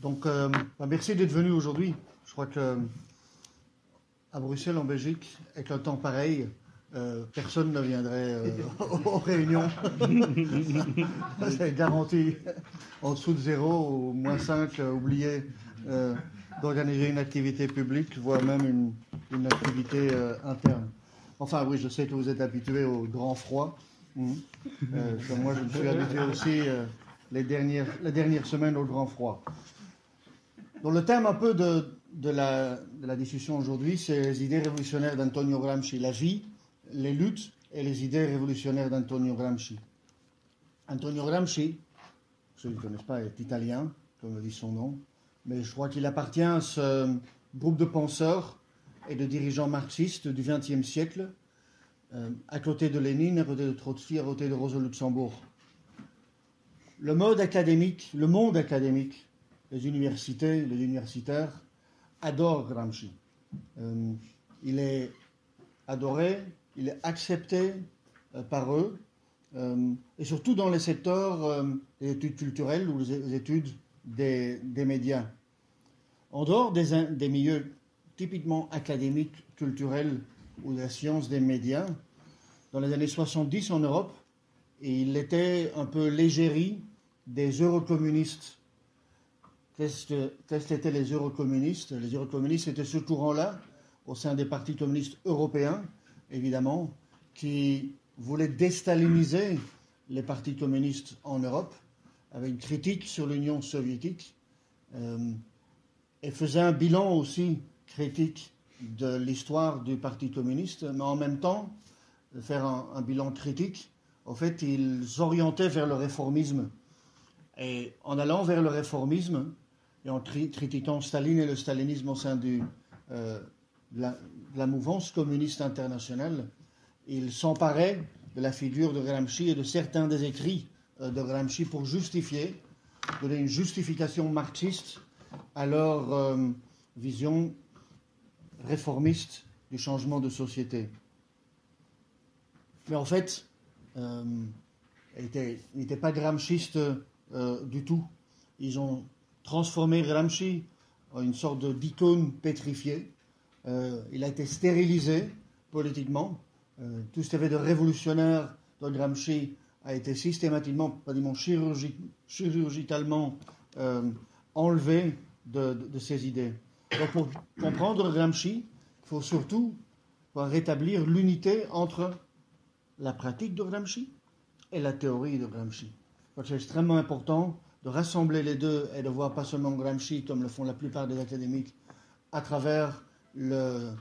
Donc, euh, bah, merci d'être venu aujourd'hui. Je crois que à Bruxelles, en Belgique, avec un temps pareil, euh, personne ne viendrait euh, aux réunions. C'est garanti. En dessous de zéro ou moins 5, euh, oubliez euh, d'organiser une activité publique, voire même une, une activité euh, interne. Enfin, oui, je sais que vous êtes habitué au grand froid. Euh, comme moi, je me suis habitué aussi euh, les dernières, la dernière semaine au grand froid. Le thème un peu de, de, la, de la discussion aujourd'hui, c'est les idées révolutionnaires d'Antonio Gramsci, la vie, les luttes et les idées révolutionnaires d'Antonio Gramsci. Antonio Gramsci, ceux qui ne connaissent pas, est italien, comme le dit son nom, mais je crois qu'il appartient à ce groupe de penseurs et de dirigeants marxistes du XXe siècle, euh, à côté de Lénine, à côté de Trotsky, à côté de Rosa Luxembourg. Le mode académique, le monde académique, les universités, les universitaires adorent Gramsci. Euh, il est adoré, il est accepté euh, par eux, euh, et surtout dans les secteurs des études culturelles ou les études des, médias. En dehors des, milieux typiquement académiques, culturels ou de la science des médias, dans les années 70 en Europe, il était un peu l'égérie des eurocommunistes. Qu'est-ce que- qu'est-ce qu'étaient les eurocommunistes? Les eurocommunistes étaient ce courant-là, au sein des partis communistes européens, évidemment, qui voulaient déstaliniser les partis communistes en Europe, avec une critique sur l'Union soviétique, euh, et faisait un bilan aussi critique de l'histoire du Parti communiste, mais en même temps, faire un, un bilan critique, en fait, ils orientaient vers le réformisme. Et en allant vers le réformisme, et en critiquant Staline et le stalinisme au sein euh, de, la, mouvance communiste internationale, ils s'emparaient de la figure de Gramsci et de certains des écrits euh, de Gramsci pour justifier, donner une justification marxiste à leur euh, vision réformiste du changement de société. Mais en fait, euh, il il n'était pas gramschiste euh, du tout. Ils ont transformé Gramsci en une sorte d'icône pétrifiée. Euh, il a été stérilisé politiquement. Euh, tout ce qu'il y avait de révolutionnaire dans Gramsci a été systématiquement, pratiquement chirurgi- chirurgicalement euh, enlevé de, de- ses idées. Donc pour comprendre Gramsci, il faut surtout rétablir l'unité entre la pratique de Gramsci et la théorie de Gramsci. C'est extrêmement important de rassembler les deux et de voir pas seulement Gramsci, comme le font la plupart des académiques, à travers le,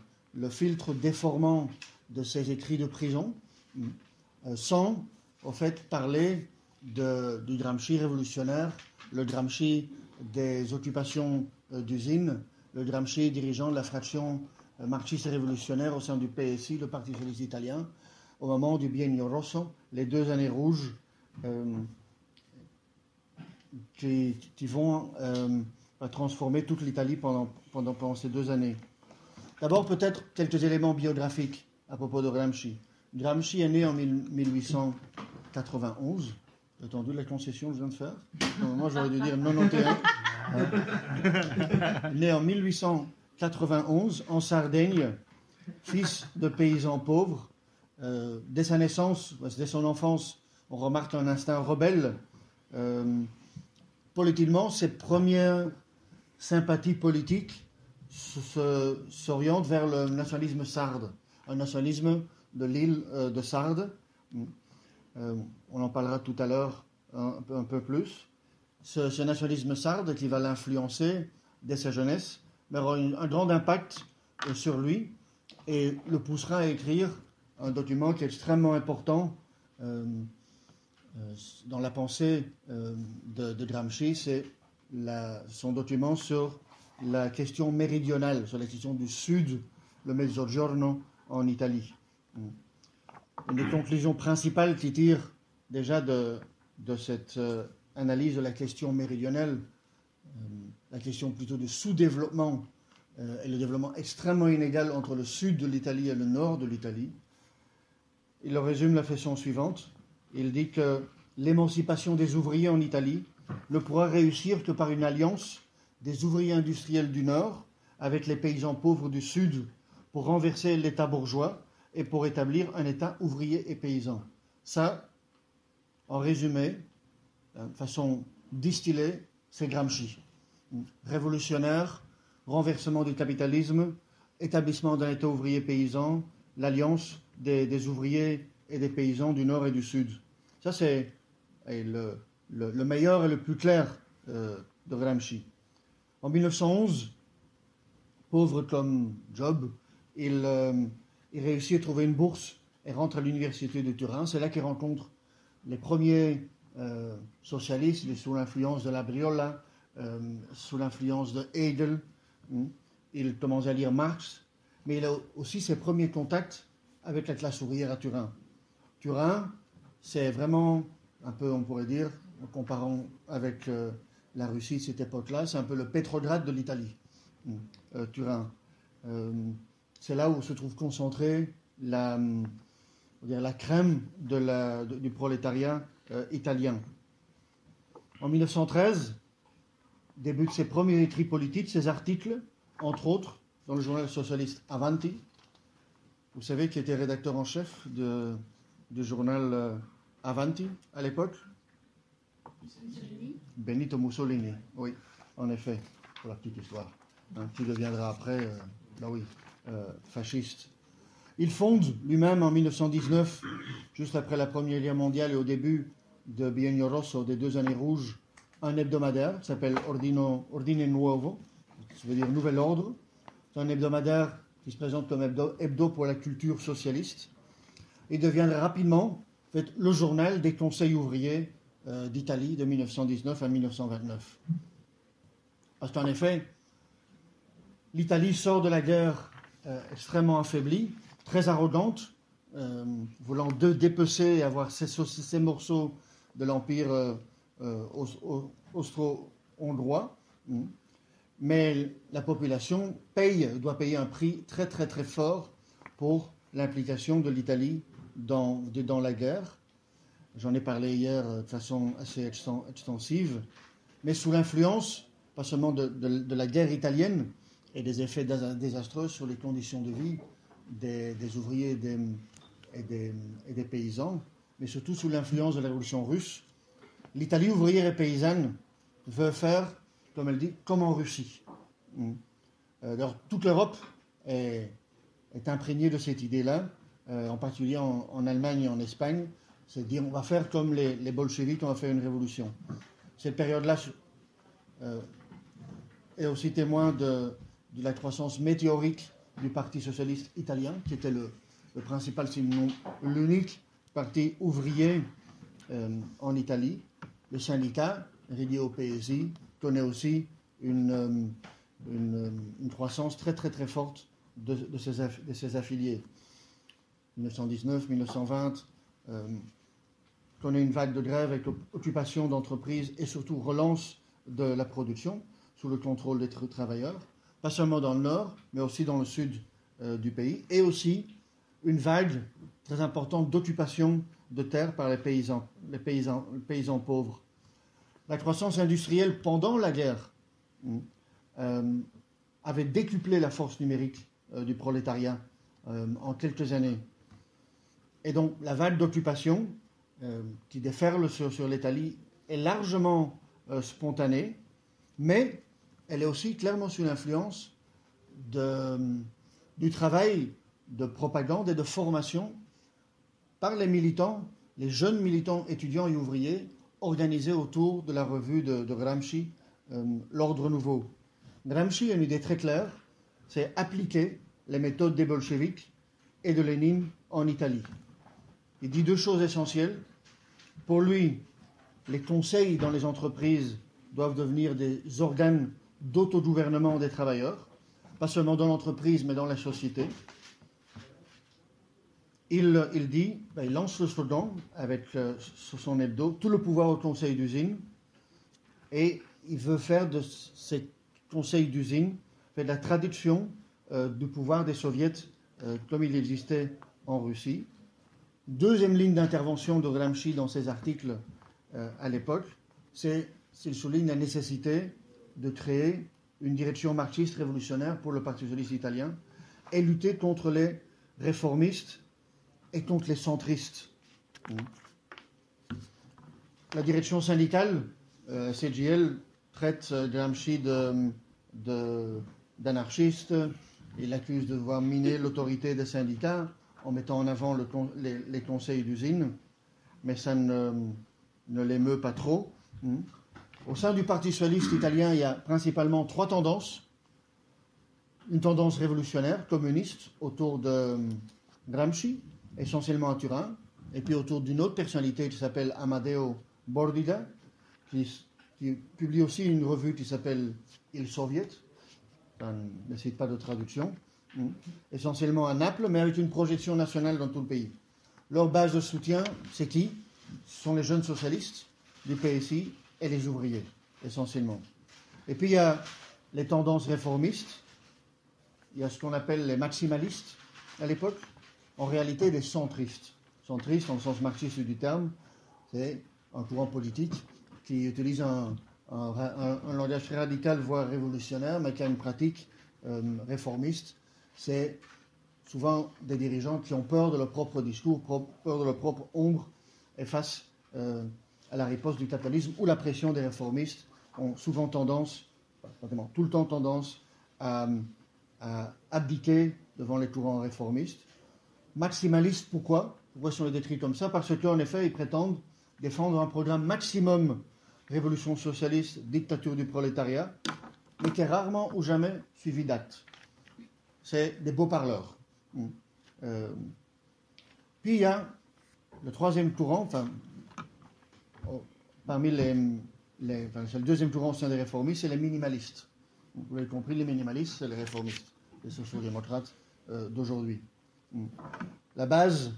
filtre déformant de ses écrits de prison, euh, sans, au fait, parler du Gramsci révolutionnaire, le Gramsci des occupations euh, d'usines, le Gramsci dirigeant de la fraction euh, marxiste révolutionnaire au sein du PSI, le Parti socialiste italien, au moment du Biennio Rosso, les deux années rouges qui, qui vont euh, transformer toute l'Italie pendant, pendant, pendant ces deux années. D'abord, peut-être quelques éléments biographiques à propos de Gramsci. Gramsci est né en 1000 1891. J'ai entendu la concession que je viens de faire? Normalement, j'aurais dû dire 91. né en 1891 en Sardaigne, fils de paysans pauvres. Euh, dès sa naissance, dès son enfance, on remarque un instinct rebelle. Euh, politiquement, ses premières sympathies politiques s'orientent vers le nationalisme sarde, un nationalisme de l'île euh, de Sardes. Euh, on en parlera tout à l'heure un, peu- plus. Ce, nationalisme sarde qui va l'influencer dès sa jeunesse, mais aura un grand impact euh, sur lui et le poussera à écrire un document qui est extrêmement important dans la pensée euh, de, Gramsci, c'est son document sur la question méridionale, sur la question du sud, le Mezzogiorno en Italie. Une des conclusions principales qui tire déjà de, cette euh, analyse de la question méridionale, euh, la question plutôt de sous-développement euh, et le développement extrêmement inégal entre le sud de l'Italie et le nord de l'Italie, il le résume la façon suivante. Il dit que l'émancipation des ouvriers en Italie ne pourra réussir que par une alliance des ouvriers industriels du Nord avec les paysans pauvres du Sud pour renverser l'État bourgeois et pour établir un État ouvrier et paysan. Ça, en résumé, de façon distillée, c'est Gramsci. Révolutionnaire, renversement du capitalisme, établissement d'un État ouvrier paysan, l'alliance des, ouvriers et des paysans du Nord et du Sud. Ça, c'est le, meilleur et le plus clair euh, de Gramsci. En 1911, pauvre comme Job, euh, il, réussit à trouver une bourse et rentre à l'université de Turin. C'est là qu'il rencontre les premiers euh, socialistes sous l'influence de la Briola, sous l'influence de Hegel. Hmm. Il commence à lire Marx, mais il a aussi ses premiers contacts avec la classe ouvrière à Turin. Turin, c'est vraiment un peu, on pourrait dire, en comparant avec euh, la Russie cette époque-là, c'est un peu le Pétrograd de l'Italie, hmm. euh, Turin. Euh, c'est là où se trouve concentrée la, la crème du prolétariat italien. En 1913, débute ses premiers écrits politiques, ses articles, entre autres, dans le journal socialiste Avanti, vous savez qui était rédacteur en chef de, du journal euh, Avanti à l'époque? Benito Mussolini, oui, en effet, pour la petite histoire, hein, qui deviendra après, euh, bah oui, euh, fasciste. Il fonde lui-même en 1919, juste après la Première Guerre mondiale et au début de Bienio Rosso, des deux années rouges, un hebdomadaire qui s'appelle Ordine Nuovo, ça veut dire Nouvel Ordre. C'est un hebdomadaire qui se présente comme hebdo, pour la culture socialiste, et deviendra rapidement le journal des conseils ouvriers euh, d'Italie de 1919 à 1929. Parce qu'en effet, l'Italie sort de la guerre euh, extrêmement affaiblie, très arrogante, euh, voulant de dépecer et avoir ces, morceaux de l'empire austro-hongrois. Hmm mais la population paye, doit payer un prix très très très fort pour l'implication de l'Italie dans, la guerre. J'en ai parlé hier de façon assez extensive, mais sous l'influence, pas seulement de, la guerre italienne et des effets désastreux sur les conditions de vie des, ouvriers et des, paysans, mais surtout sous l'influence de la révolution russe, l'Italie ouvrière et paysanne veut faire comme elle dit, comme en Russie. Hmm. Euh, alors, toute l'Europe est, imprégnée de cette idée-là, euh, en particulier en, Allemagne et en Espagne. C'est dire, on va faire comme les, les on va faire une révolution. Cette période-là euh, est aussi témoin de, la croissance météorique du Parti socialiste italien, qui était le, principal, sinon l'unique parti ouvrier en Italie. Le syndicat, au PSI, connaît aussi une, euh, euh, croissance très très très forte de ses, affiliés. 1919, 1920, euh, connaît une vague de grève avec occupation d'entreprises et surtout relance de la production sous le contrôle des travailleurs, pas seulement dans le nord, mais aussi dans le sud euh, du pays, et aussi une vague très importante d'occupation de terres par les paysans, les paysans, pauvres la croissance industrielle pendant la guerre euh, avait décuplé la force numérique euh, du prolétariat en quelques années. Et donc la vague d'occupation qui déferle sur, l'Italie est largement spontanée, mais elle est aussi clairement sous l'influence du travail de propagande et de formation par les militants, les jeunes militants étudiants et ouvriers organisé autour de la revue de, Gramsci, euh, L'Ordre Nouveau. Gramsci a une idée très claire, c'est appliquer les méthodes des bolcheviks et de Lénine en Italie. Il dit deux choses essentielles. Pour lui, les conseils dans les entreprises doivent devenir des organes d'autogouvernement des travailleurs, pas seulement dans l'entreprise, mais dans la société il, dit, ben, il lance le slogan avec euh, son hebdo, tout le pouvoir au conseil d'usine, et il veut faire de ces conseils d'usine la traduction euh, du pouvoir des soviets euh, comme il existait en Russie. Deuxième ligne d'intervention de Gramsci dans ses articles à l'époque, c'est qu'il souligne la nécessité de créer une direction marxiste révolutionnaire pour le Parti socialiste italien et lutter contre les réformistes et contre les centristes. La direction syndicale, euh, CGL, traite euh, Gramsci d'anarchiste. Il l'accuse de devoir miner l'autorité des syndicats en mettant en avant les, conseils d'usine, mais ça ne, l'émeut pas trop. Au sein du Parti socialiste italien, il y a principalement trois tendances. Une tendance révolutionnaire, communiste, autour de Gramsci, essentiellement à Turin, et puis autour d'une autre personnalité qui s'appelle Amadeo Bordida, qui, publie aussi une revue qui s'appelle Il Soviet, ça ne pas de traduction, hmm. Essentiellement à Naples, mais avec une projection nationale dans tout le pays. Leur base de soutien, c'est qui? Ce sont les jeunes socialistes du PSI et les ouvriers, essentiellement. Et puis il y a les tendances réformistes, il y a ce qu'on appelle les maximalistes à l'époque, en réalité des centristes. Centristes, en le sens marxiste du terme, c'est un courant politique qui utilise un, langage radical, voire révolutionnaire, mais qui a une pratique euh, réformiste. C'est souvent des dirigeants qui ont peur de leur propre discours, peur de leur propre ombre, et face euh, à la riposte du capitalisme ou la pression des réformistes, ont souvent tendance, pratiquement tout le temps tendance, à, à abdiquer devant les courants réformistes. Maximalistes, pourquoi? Pourquoi sont les décrits comme ça? Parce qu'en effet, ils prétendent défendre un programme maximum révolution socialiste, dictature du prolétariat, mais qui est rarement ou jamais suivi d'actes. C'est des beaux parleurs. Hmm. Euh, puis il y a le troisième courant, enfin, oh, parmi les, c'est le deuxième courant au des réformistes, c'est les minimalistes. Vous l'avez compris, les minimalistes, c'est les réformistes, les sociaux-démocrates euh, d'aujourd'hui. Hmm. La base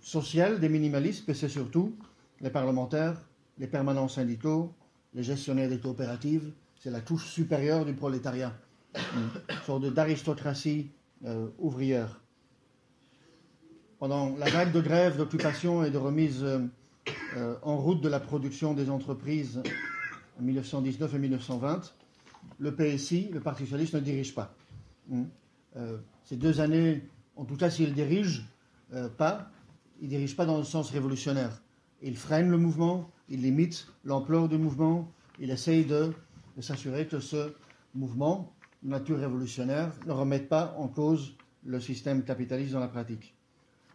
sociale des minimalistes, c'est surtout les parlementaires, les permanents syndicaux, les gestionnaires des coopératives, c'est la touche supérieure du prolétariat, sorte d'aristocratie euh, ouvrière. Pendant la vague de grève, d'occupation et de remise euh, euh, en route de la production des entreprises en 1919 et 1920, le PSI, le Parti socialiste, ne dirige pas. ces deux années, en tout cas s'il dirige pas, il ne dirige pas dans le sens révolutionnaire. Il freine le mouvement, il limite l'ampleur du mouvement, il essaye de, s'assurer que ce mouvement, nature révolutionnaire, ne remette pas en cause le système capitaliste dans la pratique.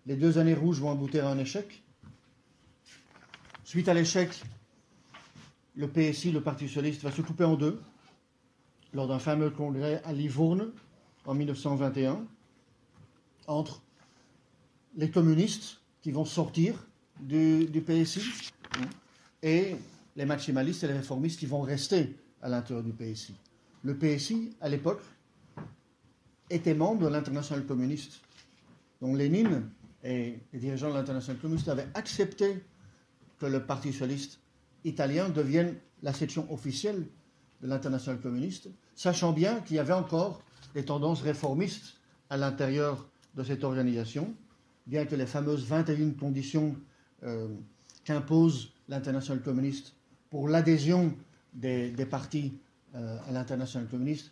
Les deux années rouges vont aboutir à un échec. Suite à l'échec, le PSI, le Parti socialiste, va se couper en deux lors d'un fameux congrès à Livourne en 1921 entre les communistes qui vont sortir du, PSI et les maximalistes et les réformistes qui vont rester à l'intérieur du PSI. Le PSI, à l'époque, était membre de l'international communiste. Donc Lénine et les dirigeants de l'international communiste avaient accepté que le Parti socialiste italien devienne la section officielle de l'international communiste, sachant bien qu'il y avait encore des tendances réformistes à l'intérieur de cette organisation, bien que les fameuses 21 conditions euh, qu'impose l'international communiste pour l'adhésion des, partis euh, à l'international communiste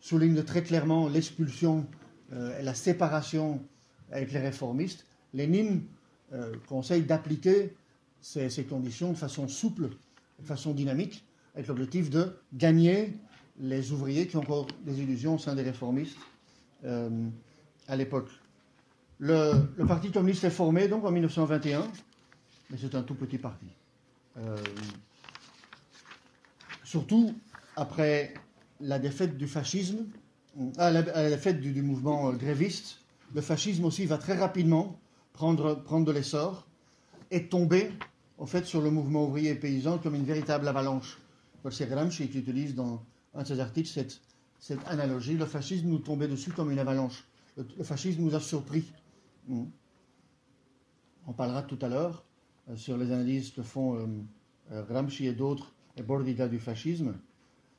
souligne très clairement l'expulsion euh, et la séparation avec les réformistes. Lénine conseille d'appliquer ces, conditions de façon souple, de façon dynamique, avec l'objectif de gagner les ouvriers qui ont encore des illusions au sein des réformistes à l'époque. Le, Parti communiste est formé donc en 1921 mais c'est un tout petit parti. Euh, surtout après la défaite du fascisme, à la, défaite du, mouvement euh, gréviste, le fascisme aussi va très rapidement prendre, prendre de l'essor et tomber en fait sur le mouvement ouvrier et paysan comme une véritable avalanche. C'est Gramsci qui utilise dans un de ses articles cette, cette analogie. Le fascisme nous tombait dessus comme une avalanche. Le, fascisme nous a surpris. Hmm. On parlera tout à l'heure. Euh, sur les analyses que font euh, euh, Gramsci et d'autres, et Bordida du fascisme.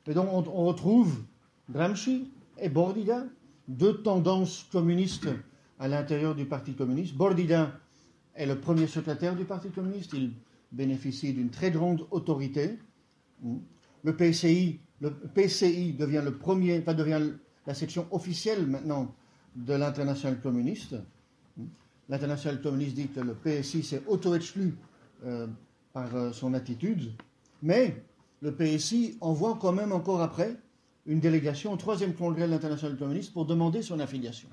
Et donc on, retrouve Gramsci et Bordida, deux tendances communistes à l'intérieur du Parti communiste. Bordida est le premier secrétaire du Parti communiste, il bénéficie d'une très grande autorité. Le PCI devient le premier, la section officielle maintenant de l'international communiste. L'international communiste dit que le PSI s'est auto-exclu euh, par euh, son attitude, mais le PSI envoie quand même encore après une délégation au troisième congrès de l'international communiste pour demander son affiliation.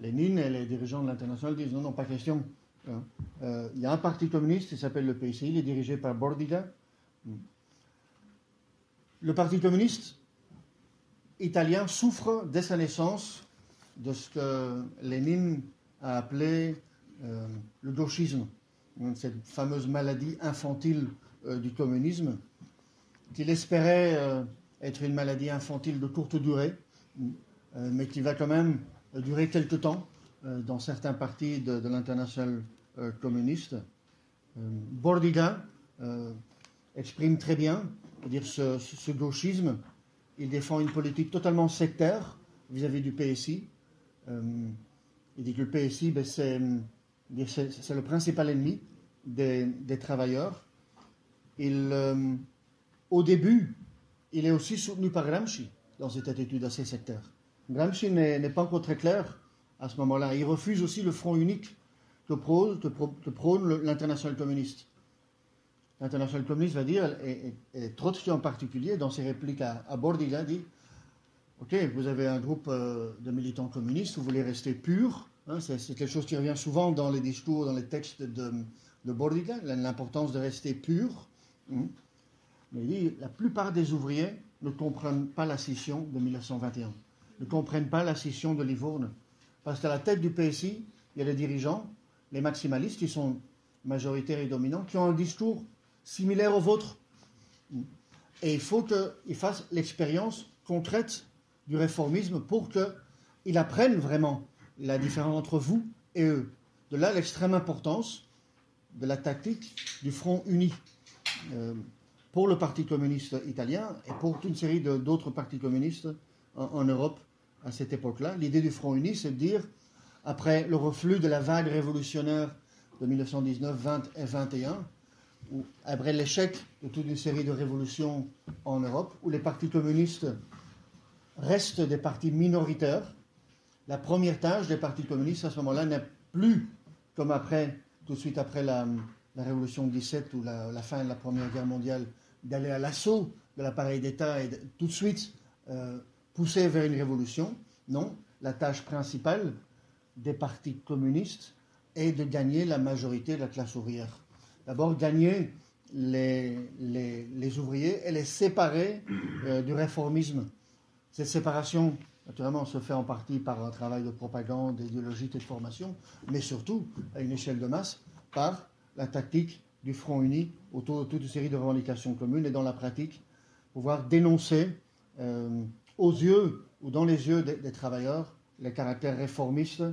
Lénine et les dirigeants de l'international disent non, non, pas question. Hein. Euh, il y a un parti communiste qui s'appelle le PSI, il est dirigé par Bordiga. Le parti communiste italien souffre dès sa naissance de ce que Lénine a appelé euh, le gauchisme, cette fameuse maladie infantile euh, du communisme, qu'il espérait euh, être une maladie infantile de courte durée, mais qui va quand même durer quelque temps dans certains partis de, l'international communiste. Bordiga exprime très bien dire, ce, gauchisme. Il défend une politique totalement sectaire vis-à-vis du PSI. Il dit que le PSI, ben, c'est le principal ennemi des, travailleurs. Il, euh, au début, il est aussi soutenu par Gramsci dans cette attitude assez sectaire. Gramsci n'est pas encore très clair à ce moment-là. Il refuse aussi le front unique que prône, prône l'international communiste. L'international communiste va dire, et, Trotsky en particulier, dans ses répliques à, à Bordiga, dit Ok, vous avez un groupe euh, de militants communistes, vous voulez rester pur. Hein, c'est, quelque chose qui revient souvent dans les discours, dans les textes de, de Bordiga, l'importance de rester pur. Hein. Mais il dit la plupart des ouvriers ne comprennent pas la scission de 1921, ne comprennent pas la scission de Livourne. Parce qu'à la tête du PSI, il y a les dirigeants, les maximalistes, qui sont majoritaires et dominants, qui ont un discours similaire au vôtre. Et il faut qu'ils fassent l'expérience concrète du réformisme pour qu'ils apprennent vraiment la différence entre vous et eux. De là l'extrême importance de la tactique du front uni euh, pour le Parti communiste italien et pour toute une série d'autres partis communistes en, Europe à cette époque-là. L'idée du front uni, c'est de dire, après le reflux de la vague révolutionnaire de 1919, 20 et 21, ou après l'échec de toute une série de révolutions en Europe, où les partis communistes restent des partis minoritaires. La première tâche des partis communistes à ce moment-là n'est plus comme après, tout de suite après la, révolution de 17 ou la, fin de la Première Guerre mondiale, d'aller à l'assaut de l'appareil d'État et tout de suite euh, pousser vers une révolution. Non, la tâche principale des partis communistes est de gagner la majorité de la classe ouvrière. D'abord, gagner les, les, ouvriers et les séparer euh, du réformisme cette séparation, naturellement, se fait en partie par un travail de propagande, d'idéologie et de formation, mais surtout, à une échelle de masse, par la tactique du front uni autour de toute une série de revendications communes et dans la pratique, pouvoir dénoncer euh, aux yeux ou dans les yeux des, travailleurs les caractères réformistes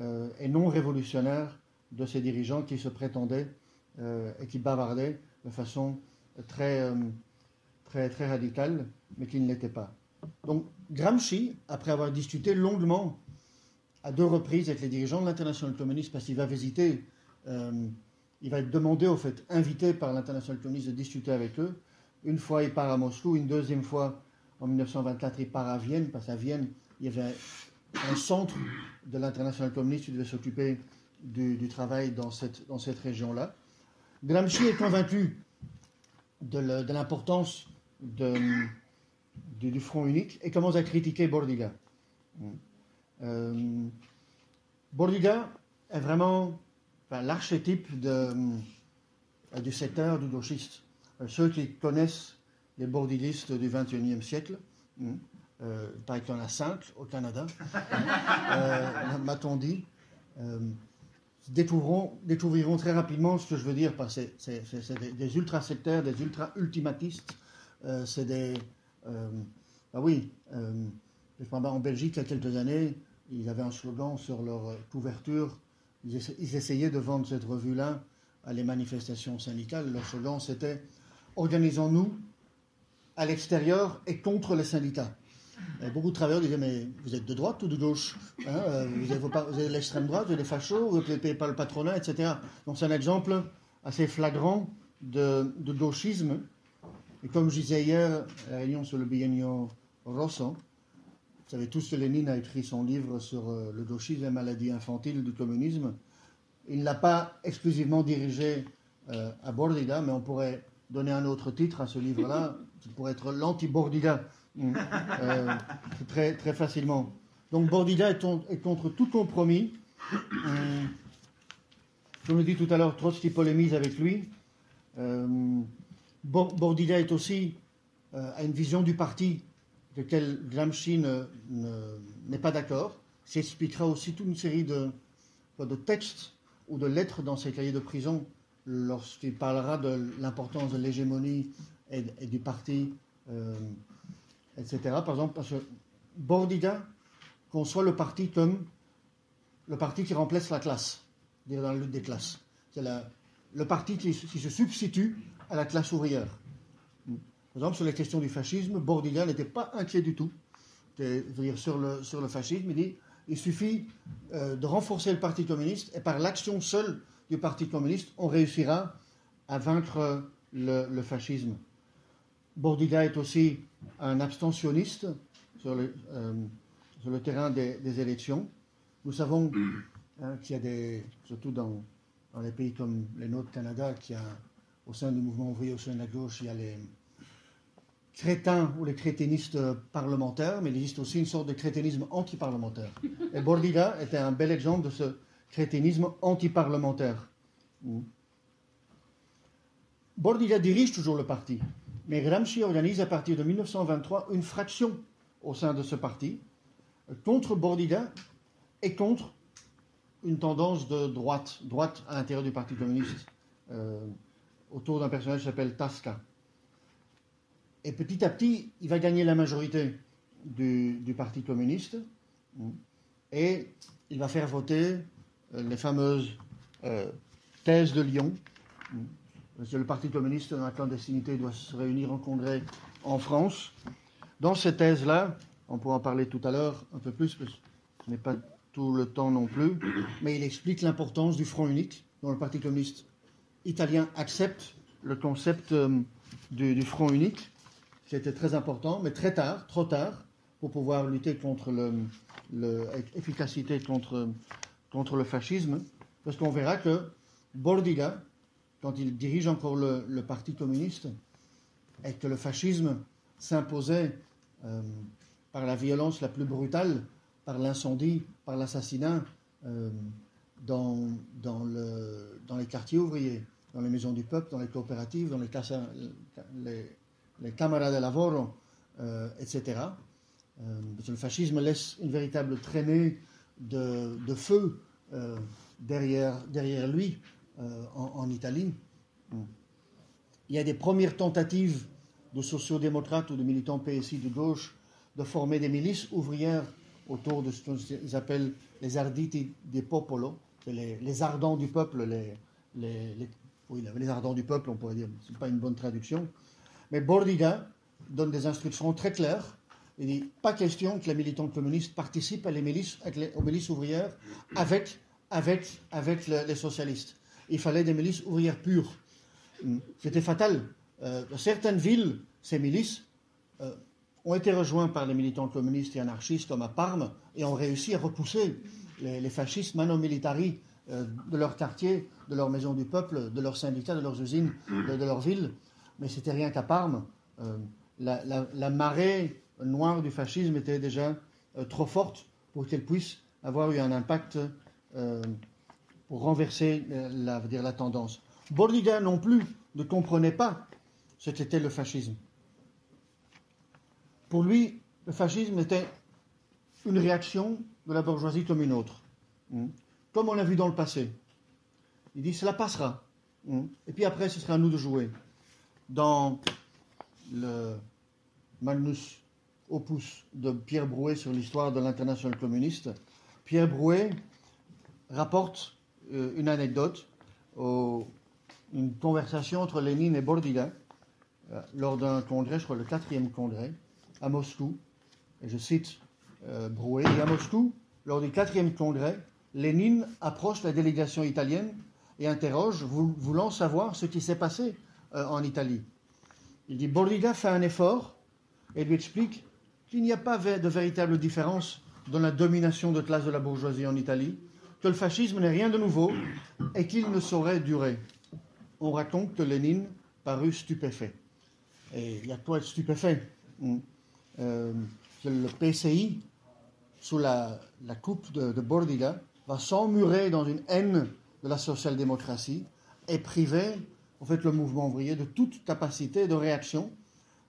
euh, et non révolutionnaires de ces dirigeants qui se prétendaient euh, et qui bavardaient de façon très, très, très radicale, mais qui ne l'étaient pas. Donc Gramsci, après avoir discuté longuement à deux reprises avec les dirigeants de l'international communiste, parce qu'il va visiter, il va être demandé, au fait, invité par l'international communiste de discuter avec eux. Une fois, il part à Moscou, une deuxième fois, en 1924, il part à Vienne, parce qu'à Vienne, il y avait un centre de l'international communiste qui devait s'occuper du, travail dans cette, dans cette région-là. Gramsci est convaincu de l'importance du, Front unique et commence à critiquer Bordiga. Euh, Bordiga est vraiment l'archétype euh, du secteur du gauchiste. Euh, ceux qui connaissent les bordillistes du XXIe siècle, euh, il qu'il y en a cinq au Canada, m'a-t-on dit, découvriront, découvriront, très rapidement ce que je veux dire par c'est des, des ultra-sectaires, des ultra-ultimatistes, c'est des, euh, ah oui, euh, en Belgique, il y a quelques années, ils avaient un slogan sur leur couverture. Ils, essayaient de vendre cette revue-là à les manifestations syndicales. Leur slogan, c'était Organisons-nous à l'extérieur et contre les syndicats. beaucoup de travailleurs disaient Mais vous êtes de droite ou de gauche hein, euh, Vous avez, l'extrême droite, vous êtes des fachos, vous ne payez pas le patronat, etc. Donc c'est un exemple assez flagrant de, de gauchisme Et comme je disais hier, à la réunion sur le bienio Rosso, vous savez tous que Lénine a écrit son livre sur euh, le gauchisme et maladie infantile du communisme. Il ne l'a pas exclusivement dirigé euh, à Bordida, mais on pourrait donner un autre titre à ce livre-là, qui pourrait être l'anti-Bordida, euh, très, très facilement. Donc Bordida est, est contre tout compromis. Euh, je me dis tout à l'heure, Trotsky polémise avec lui. Euh, Bordida est aussi a une vision du parti de laquelle Gramsci n'est pas d'accord. S'expliquera aussi toute une série de, de textes ou de lettres dans ses cahiers de prison lorsqu'il parlera de l'importance de l'hégémonie et, du parti, euh, etc. Par exemple, parce que Bordida conçoit le parti comme le parti qui remplace la classe, dans la lutte des classes. C'est le parti qui, se substitue à la classe ouvrière. Par exemple, sur les questions du fascisme, Bordida n'était pas inquiet du tout. Sur, le, fascisme, il dit il suffit euh, de renforcer le Parti communiste et par l'action seule du Parti communiste, on réussira à vaincre le, fascisme. Bordiga est aussi un abstentionniste sur le, euh, terrain des, élections. Nous savons hein, qu'il y a des, surtout dans, dans, les pays comme les nôtres, Canada, qui a, au sein du mouvement ouvrier, au sein de la gauche, il y a les crétins ou les crétinistes parlementaires, mais il existe aussi une sorte de crétinisme anti-parlementaire. Et Bordiga était un bel exemple de ce crétinisme anti-parlementaire. Bordilla dirige toujours le parti, mais Gramsci organise à partir de 1923 une fraction au sein de ce parti contre Bordilla et contre une tendance de droite, droite à l'intérieur du Parti communiste, euh, autour d'un personnage qui s'appelle Tasca. Et petit à petit, il va gagner la majorité du, Parti communiste et il va faire voter euh, les fameuses euh, thèses de Lyon. Le Parti communiste dans la clandestinité doit se réunir en congrès en France. Dans ces thèses-là, on pourra en parler tout à l'heure un peu plus, parce que pas tout le temps non plus, mais il explique l'importance du front unique, dont le Parti communiste italien accepte le concept euh, du, front unique, qui était très important, mais très tard, trop tard, pour pouvoir lutter contre l'efficacité contre contre le fascisme, parce qu'on verra que Bordiga, quand il dirige encore le, Parti communiste, et que le fascisme s'imposait euh, par la violence la plus brutale, par l'incendie, par l'assassinat euh, dans, le, les quartiers ouvriers, dans les maisons du peuple, dans les coopératives, dans les, casa, les, les camarades de lavoro, euh, etc. que le fascisme laisse une véritable traînée de, feu euh, derrière, lui euh, en, Italie. Il y a des premières tentatives de sociodémocrates ou de militants PSI de gauche de former des milices ouvrières autour de ce qu'ils appellent les arditi des popolo, les, ardents du peuple, les, oui, les ardents du peuple, on pourrait dire, ce n'est pas une bonne traduction. Mais Bordiga donne des instructions très claires il dit pas question que les militants communistes participent aux milices ouvrières avec, les socialistes. Il fallait des milices ouvrières pures. C'était fatal. Euh, dans certaines villes, ces milices euh, ont été rejointes par les militants communistes et anarchistes comme à Parme et ont réussi à repousser les, fascistes mano militari euh, de leur quartier, de leur maison du peuple, de leurs syndicats, de leurs usines, de, leur ville. Mais c'était rien qu'à Parme. La, la, marée noire du fascisme était déjà euh, trop forte pour qu'elle puisse avoir eu un impact euh, pour renverser euh, la, dire, la tendance. Bordiga non plus ne comprenait pas ce qu'était le fascisme. Pour lui, le fascisme était une réaction de la bourgeoisie comme une autre, hmm. comme on l'a vu dans le passé. Il dit cela passera, hmm. et puis après ce sera à nous de jouer. Dans le Magnus opus de Pierre Brouet sur l'histoire de l'international communiste, Pierre Brouet rapporte euh, une anecdote, une conversation entre Lénine et Bordila euh, lors d'un congrès, je crois le quatrième congrès, à Moscou. Et je cite euh, et à Moscou, lors du quatrième congrès, Lénine approche la délégation italienne et interroge, voulant savoir ce qui s'est passé en Italie. Il dit Bordiga fait un effort et lui explique qu'il n'y a pas de véritable différence dans la domination de classe de la bourgeoisie en Italie, que le fascisme n'est rien de nouveau et qu'il ne saurait durer. On raconte que Lénine parut stupéfait. Et il y a quoi être stupéfait? Hmm. euh, Le PCI, sous la, coupe de, de Bordiga, va s'emmurer dans une haine de la social-démocratie et priver en fait, le mouvement ouvrier de toute capacité de réaction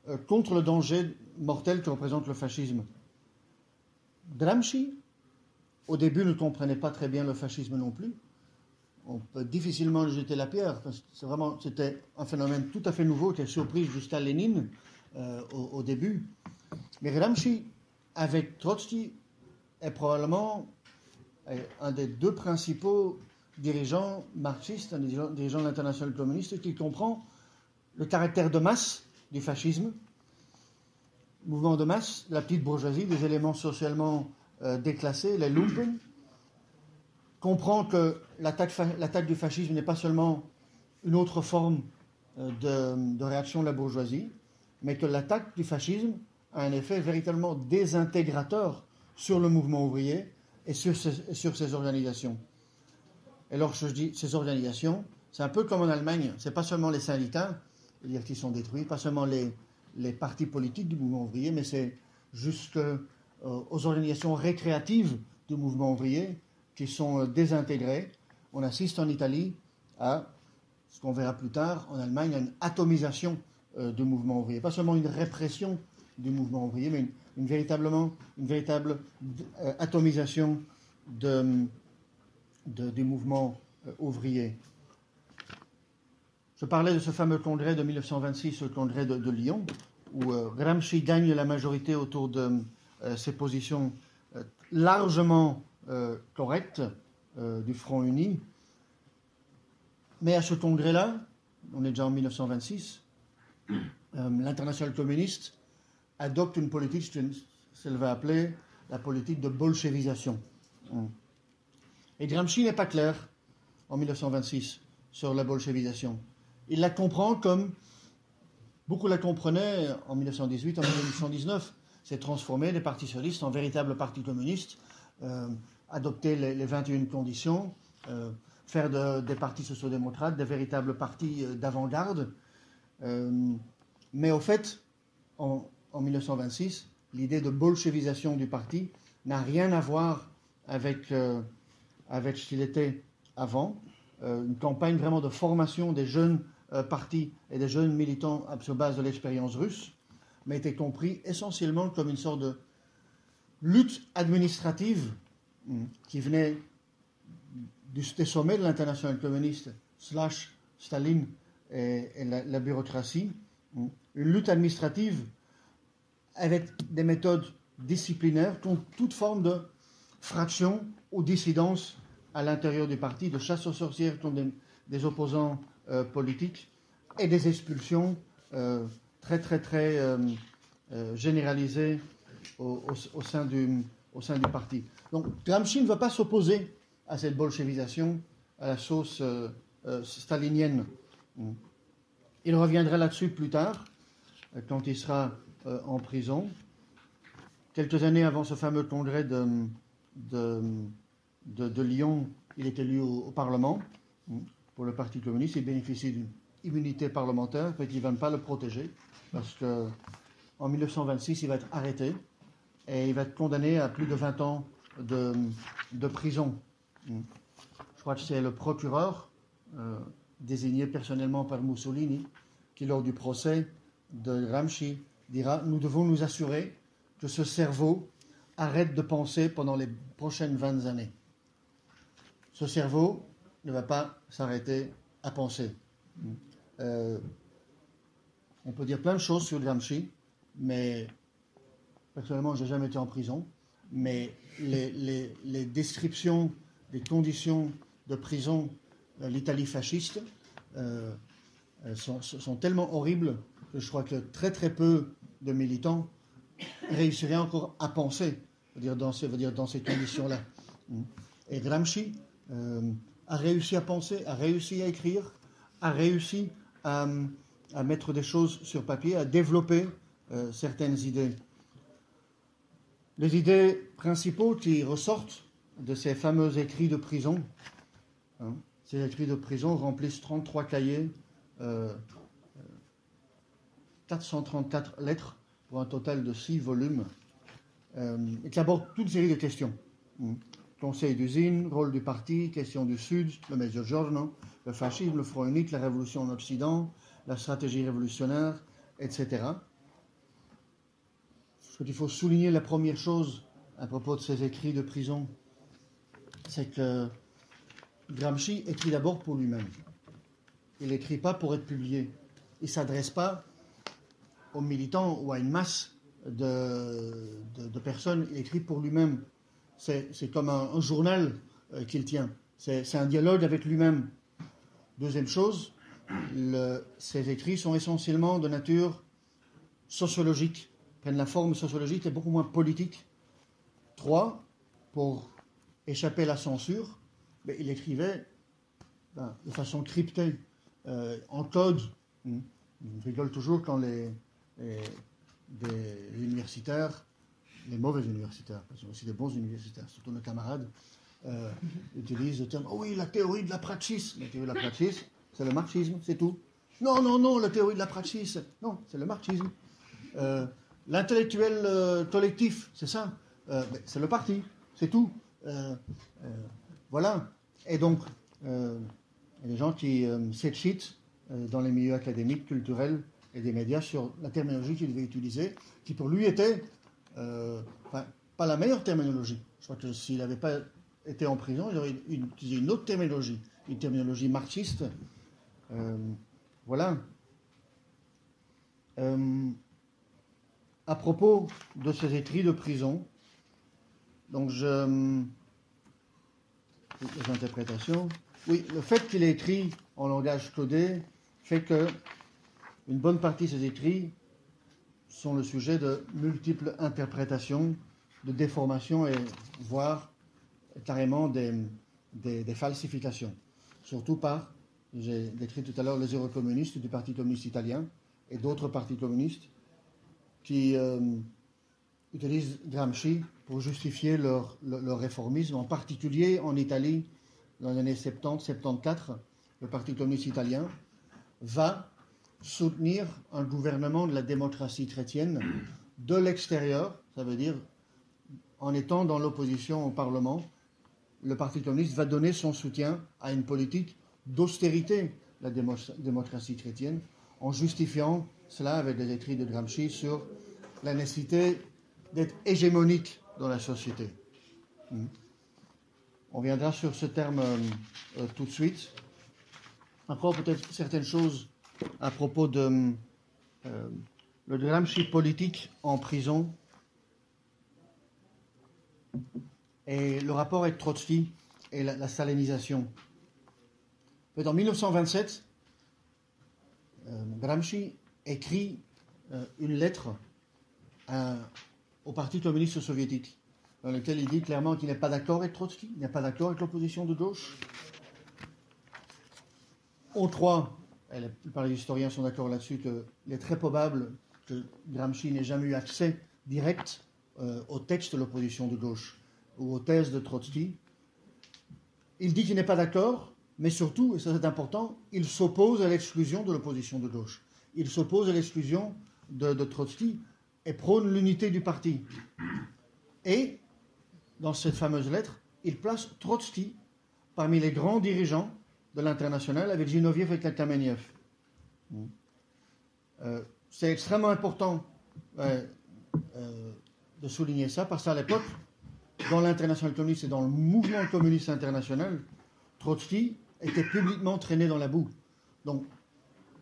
euh, contre le danger mortel que représente le fascisme. Gramsci, au début, ne comprenait pas très bien le fascisme non plus. On peut difficilement jeter la pierre, c'est vraiment, c'était un phénomène tout à fait nouveau qui a surpris jusqu'à Lénine euh, au, début. Mais Gramsci, avec Trotsky, est probablement euh, un des deux principaux dirigeants marxistes, un dirigeant de l'international communiste, qui comprend le caractère de masse du fascisme, mouvement de masse, la petite bourgeoisie, des éléments socialement euh, déclassés, les lumpen, comprend que l'attaque du fascisme n'est pas seulement une autre forme euh, de, réaction de la bourgeoisie, mais que l'attaque du fascisme a un effet véritablement désintégrateur sur le mouvement ouvrier et sur ses organisations. Et lorsque je dis ces organisations, c'est un peu comme en Allemagne, c'est pas seulement les syndicats, qui sont détruits, pas seulement les, les partis politiques du mouvement ouvrier, mais c'est jusque euh, organisations récréatives du mouvement ouvrier qui sont euh, désintégrées. On assiste en Italie à ce qu'on verra plus tard en Allemagne, à une atomisation euh, du mouvement ouvrier, pas seulement une répression du mouvement ouvrier, mais une, véritablement une véritable atomisation de, du mouvement ouvrier. Je parlais de ce fameux congrès de 1926, le congrès de, Lyon, où euh, Gramsci gagne la majorité autour de euh, ses positions euh, largement correctes du Front uni. Mais à ce congrès-là, on est déjà en 1926, l'international communiste adopte une politique, qu'elle va appeler la politique de bolchevisation. Et Gramsci n'est pas clair en 1926 sur la bolchevisation il la comprend comme beaucoup la comprenaient en 1918, en 1919. C'est transformer les partis socialistes en véritables partis communistes, euh, adopter les, 21 conditions, euh, faire des partis sociaux-démocrates des véritables partis euh, d'avant-garde. mais au fait, en, 1926, l'idée de bolchevisation du parti n'a rien à voir avec, avec ce qu'il était avant. une campagne vraiment de formation des jeunes euh, partis et des jeunes militants sur base de l'expérience russe, mais était compris essentiellement comme une sorte de lutte administrative hmm, qui venait du, des sommets de l'international communiste, slash Staline et, la, bureaucratie, hmm, une lutte administrative avec des méthodes disciplinaires contre toute forme de fraction ou dissidence à l'intérieur du parti, de chasse aux sorcières contre des opposants euh, politique et des expulsions euh, très très très euh, généralisées au, sein du, au sein du parti. Donc Gramsci ne va pas s'opposer à cette bolchevisation à la sauce stalinienne. Il reviendra là-dessus plus tard, quand il sera en prison. Quelques années avant ce fameux congrès de, de, de, Lyon, il est élu au Parlement pour le Parti communiste. Il bénéficie d'une immunité parlementaire, mais qui ne va pas le protéger, parce qu'en 1926, il va être arrêté et il va être condamné à plus de 20 ans de, prison. Je crois que c'est le procureur, euh, désigné personnellement par Mussolini, qui, lors du procès de Gramsci, dira Nous devons nous assurer que ce cerveau arrête de penser pendant les prochaines 20 années. Ce cerveau, ne va pas s'arrêter à penser. Euh, on peut dire plein de choses sur Gramsci, mais personnellement, je n'ai jamais été en prison. Mais les, descriptions des conditions de prison de l'Italie fasciste euh, sont, tellement horribles que je crois que très très peu de militants réussiraient encore à penser, dire dans ces, dans ces conditions-là. Et Gramsci, euh, a réussi à penser, a réussi à écrire, a réussi à, mettre des choses sur papier, à développer euh, certaines idées. Les idées principaux qui ressortent de ces fameux écrits de prison, hein, ces écrits de prison remplissent 33 cahiers, 434 euh, lettres pour un total de 6 volumes, et qui abordent toute une série de questions. Hein. Conseil d'usine, rôle du parti, question du Sud, le Mezzogiorno, le fascisme, le Front unique, la révolution en Occident, la stratégie révolutionnaire, etc. Ce qu'il faut souligner, la première chose à propos de ces écrits de prison, c'est que Gramsci écrit d'abord pour lui-même. Il n'écrit pas pour être publié. Il ne s'adresse pas aux militants ou à une masse de, de, personnes. Il écrit pour lui-même. C'est comme un, journal euh, qu'il tient. C'est un dialogue avec lui-même. Deuxième chose, ces écrits sont essentiellement de nature sociologique, prennent la forme sociologique et beaucoup moins politique. Trois, pour échapper à la censure, mais il écrivait ben, de façon cryptée, euh, en code. Je rigole toujours quand les, universitaires, les mauvais universitaires, parce qu'il y a aussi des bons universitaires, surtout nos camarades, euh, utilisent le terme oh oui, la théorie de la praxis. La théorie de la praxis, c'est le marxisme, c'est tout. Non, non, non, la théorie de la praxis, non, c'est le marxisme. Euh, l'intellectuel euh, collectif, c'est ça, c'est le parti, c'est tout. voilà. Et donc, il y a des gens qui s'excitent dans les milieux académiques, culturels et des médias sur la terminologie qu'il devait utiliser, qui pour lui était pas la meilleure terminologie. Je crois que s'il n'avait pas était en prison, il aurait utilisé une autre terminologie, une terminologie marxiste. Euh, voilà. Euh, à propos de ces écrits de prison, donc je. Les interprétations. Oui, le fait qu'il ait écrit en langage codé fait que une bonne partie de ces écrits sont le sujet de multiples interprétations, de déformations et voire carrément des, des, falsifications, surtout par, j'ai décrit tout à l'heure, les eurocommunistes du Parti communiste italien et d'autres partis communistes qui euh, utilisent Gramsci pour justifier leur, leur, réformisme, en particulier en Italie, dans les années 70-74, le Parti communiste italien va soutenir un gouvernement de la démocratie chrétienne de l'extérieur, ça veut dire en étant dans l'opposition au Parlement, le Parti communiste va donner son soutien à une politique d'austérité de la démocratie chrétienne, en justifiant cela avec des écrits de Gramsci sur la nécessité d'être hégémonique dans la société. Hmm. On viendra sur ce terme euh, tout de suite. Encore peut-être certaines choses à propos de euh, le Gramsci politique en prison et le rapport avec Trotsky et la, salinisation. En 1927, euh, Gramsci écrit euh, une lettre au Parti communiste soviétique, dans laquelle il dit clairement qu'il n'est pas d'accord avec Trotsky, il n'est pas d'accord avec l'opposition de gauche. On croit, et la plupart des historiens sont d'accord là-dessus, qu'il est très probable que Gramsci n'ait jamais eu accès direct euh, au texte de l'opposition de gauche ou aux thèses de Trotsky. Il dit qu'il n'est pas d'accord, mais surtout, et ça c'est important, il s'oppose à l'exclusion de l'opposition de gauche. Il s'oppose à l'exclusion de, Trotsky et prône l'unité du parti. Et, dans cette fameuse lettre, il place Trotsky parmi les grands dirigeants de l'international avec Zinoviev et Kameniev. Euh, c'est extrêmement important euh, de souligner ça, parce qu'à l'époque, dans l'international communiste et dans le mouvement communiste international, Trotsky était publiquement traîné dans la boue. Donc,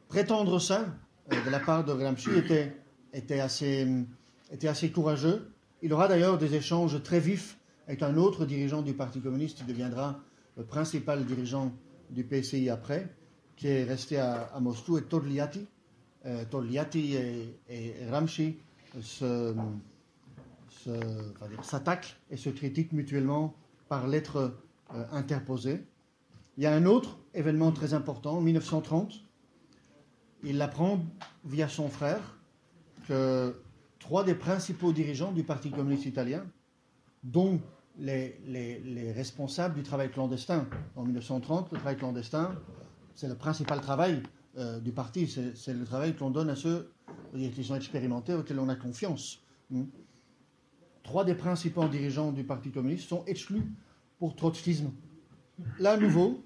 prétendre ça euh, de la part de Gramsci était, était, assez, était assez courageux. Il aura d'ailleurs des échanges très vifs avec un autre dirigeant du Parti communiste qui deviendra le principal dirigeant du PCI après, qui est resté à, Moscou, et Togliatti. Euh, et, et se s'attaquent et se critiquent mutuellement par lettres euh, interposées. Il y a un autre événement très important, en 1930. il apprend via son frère que trois des principaux dirigeants du Parti communiste italien, dont les, les, responsables du travail clandestin en 1930, le travail clandestin, c'est le principal travail euh, du parti, c'est le travail qu'on donne à ceux qui sont expérimentés, auxquels on a confiance. Hmm. Trois des principaux dirigeants du Parti communiste sont exclus pour trotskisme. Là, à nouveau,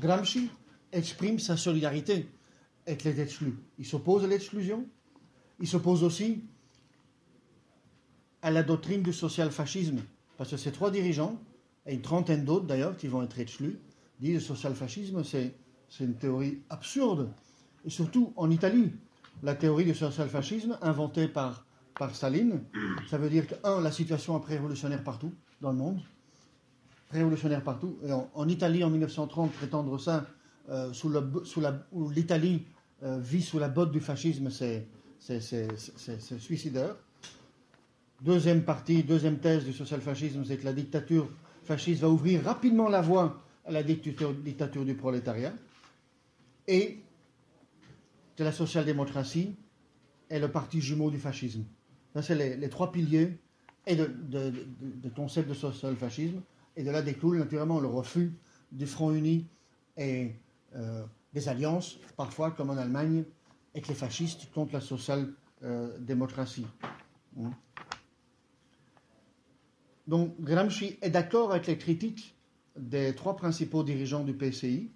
Gramsci exprime sa solidarité avec les exclus. Il s'oppose à l'exclusion, il s'oppose aussi à la doctrine du social-fascisme, parce que ces trois dirigeants, et une trentaine d'autres d'ailleurs qui vont être exclus, disent que le social-fascisme, c'est une théorie absurde. Et surtout en Italie, la théorie du social-fascisme, inventée par, par Staline, ça veut dire que, un, la situation est pré-révolutionnaire partout dans le monde, révolutionnaire partout. Et en, Italie, en 1930, prétendre ça, euh, sous, sous la, où l'Italie euh, vit sous la botte du fascisme, c'est, suicidaire. Deuxième partie, deuxième thèse du social-fascisme, c'est que la dictature fasciste va ouvrir rapidement la voie à la dictature, du prolétariat. Et que la social-démocratie est le parti jumeau du fascisme. Ça, c'est les, trois piliers et de, de, concept de social-fascisme. Et de là découle naturellement le refus du Front uni et euh, des alliances, parfois comme en Allemagne, avec les fascistes contre la social-démocratie. Hein. Donc Gramsci est d'accord avec les critiques des trois principaux dirigeants du PCI.